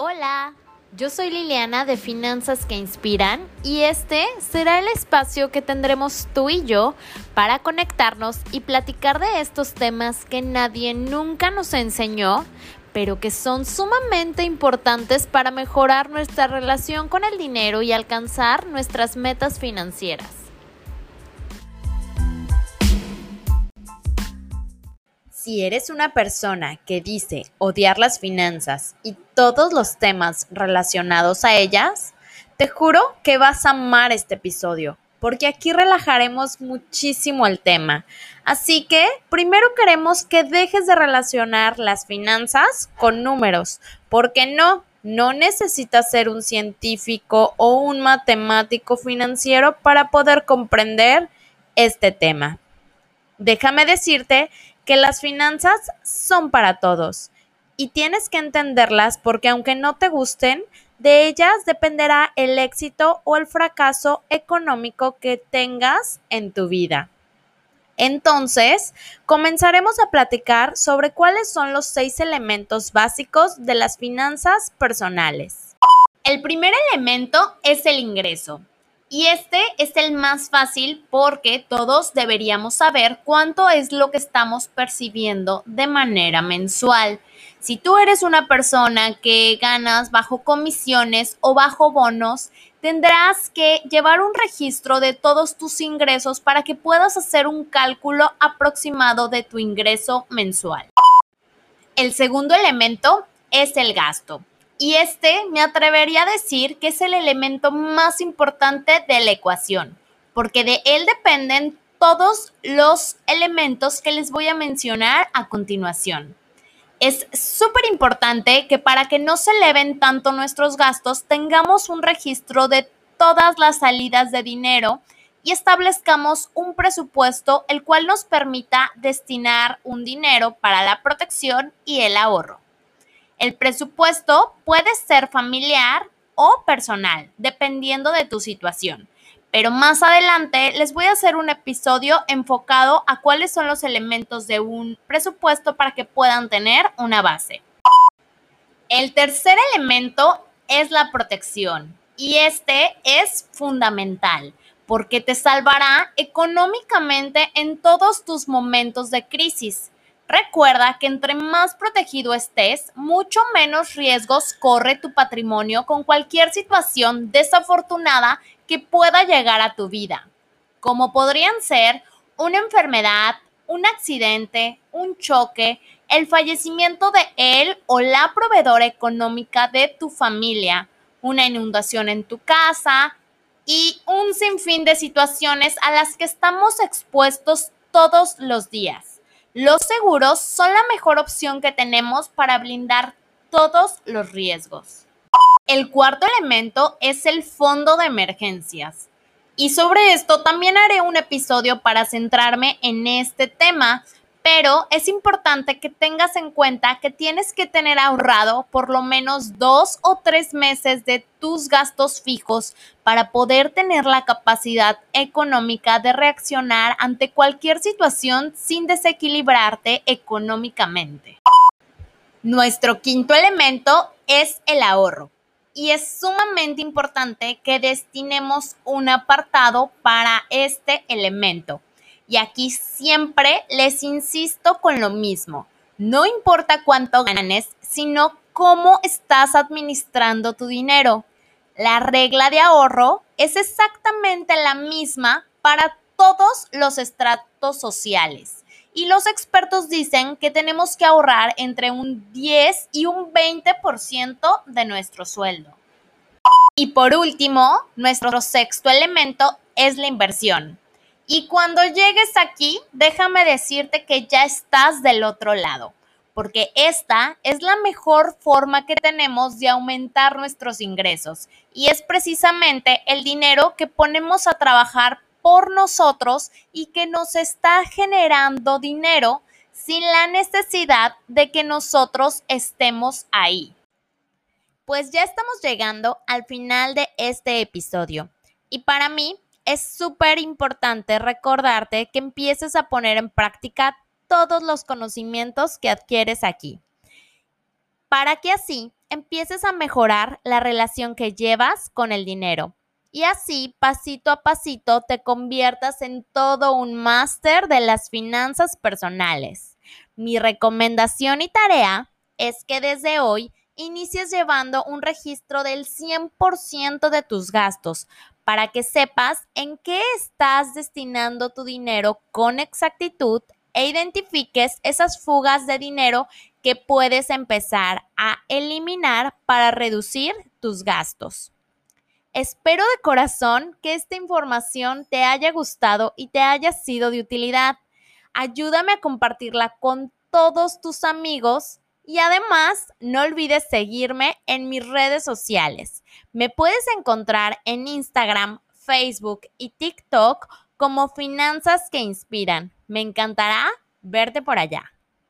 Hola, yo soy Liliana de Finanzas que Inspiran y este será el espacio que tendremos tú y yo para conectarnos y platicar de estos temas que nadie nunca nos enseñó, pero que son sumamente importantes para mejorar nuestra relación con el dinero y alcanzar nuestras metas financieras. Si eres una persona que dice odiar las finanzas y todos los temas relacionados a ellas, te juro que vas a amar este episodio, porque aquí relajaremos muchísimo el tema. Así que primero queremos que dejes de relacionar las finanzas con números, porque no, no necesitas ser un científico o un matemático financiero para poder comprender este tema. Déjame decirte que las finanzas son para todos y tienes que entenderlas porque aunque no te gusten, de ellas dependerá el éxito o el fracaso económico que tengas en tu vida. Entonces, comenzaremos a platicar sobre cuáles son los seis elementos básicos de las finanzas personales. El primer elemento es el ingreso. Y este es el más fácil porque todos deberíamos saber cuánto es lo que estamos percibiendo de manera mensual. Si tú eres una persona que ganas bajo comisiones o bajo bonos, tendrás que llevar un registro de todos tus ingresos para que puedas hacer un cálculo aproximado de tu ingreso mensual. El segundo elemento es el gasto. Y este me atrevería a decir que es el elemento más importante de la ecuación, porque de él dependen todos los elementos que les voy a mencionar a continuación. Es súper importante que para que no se eleven tanto nuestros gastos, tengamos un registro de todas las salidas de dinero y establezcamos un presupuesto el cual nos permita destinar un dinero para la protección y el ahorro. El presupuesto puede ser familiar o personal, dependiendo de tu situación. Pero más adelante les voy a hacer un episodio enfocado a cuáles son los elementos de un presupuesto para que puedan tener una base. El tercer elemento es la protección y este es fundamental porque te salvará económicamente en todos tus momentos de crisis. Recuerda que entre más protegido estés, mucho menos riesgos corre tu patrimonio con cualquier situación desafortunada que pueda llegar a tu vida, como podrían ser una enfermedad, un accidente, un choque, el fallecimiento de él o la proveedora económica de tu familia, una inundación en tu casa y un sinfín de situaciones a las que estamos expuestos todos los días. Los seguros son la mejor opción que tenemos para blindar todos los riesgos. El cuarto elemento es el fondo de emergencias. Y sobre esto también haré un episodio para centrarme en este tema, pero es importante que tengas en cuenta que tienes que tener ahorrado por lo menos dos o tres meses de tus gastos fijos para poder tener la capacidad económica de reaccionar ante cualquier situación sin desequilibrarte económicamente. Nuestro quinto elemento es el ahorro y es sumamente importante que destinemos un apartado para este elemento y aquí siempre les insisto con lo mismo. No importa cuánto ganes, sino cómo estás administrando tu dinero. La regla de ahorro es exactamente la misma para todos los estratos sociales. Y los expertos dicen que tenemos que ahorrar entre un 10 y un 20% de nuestro sueldo. Y por último, nuestro sexto elemento es la inversión. Y cuando llegues aquí, déjame decirte que ya estás del otro lado, porque esta es la mejor forma que tenemos de aumentar nuestros ingresos y es precisamente el dinero que ponemos a trabajar por nosotros y que nos está generando dinero sin la necesidad de que nosotros estemos ahí. Pues ya estamos llegando al final de este episodio y para mí es súper importante recordarte que empieces a poner en práctica todos los conocimientos que adquieres aquí. para que así empieces a mejorar la relación que llevas con el dinero y así pasito a pasito te conviertas en todo un máster de las finanzas personales. Mi recomendación y tarea es que desde hoy inicies llevando un registro del 100% de tus gastos para que sepas en qué estás destinando tu dinero con exactitud e identifiques esas fugas de dinero que puedes empezar a eliminar para reducir tus gastos. Espero de corazón que esta información te haya gustado y te haya sido de utilidad. Ayúdame a compartirla con todos tus amigos y además no olvides seguirme en mis redes sociales. Me puedes encontrar en Instagram, Facebook y TikTok como Finanzas que Inspiran. Me encantará verte por allá.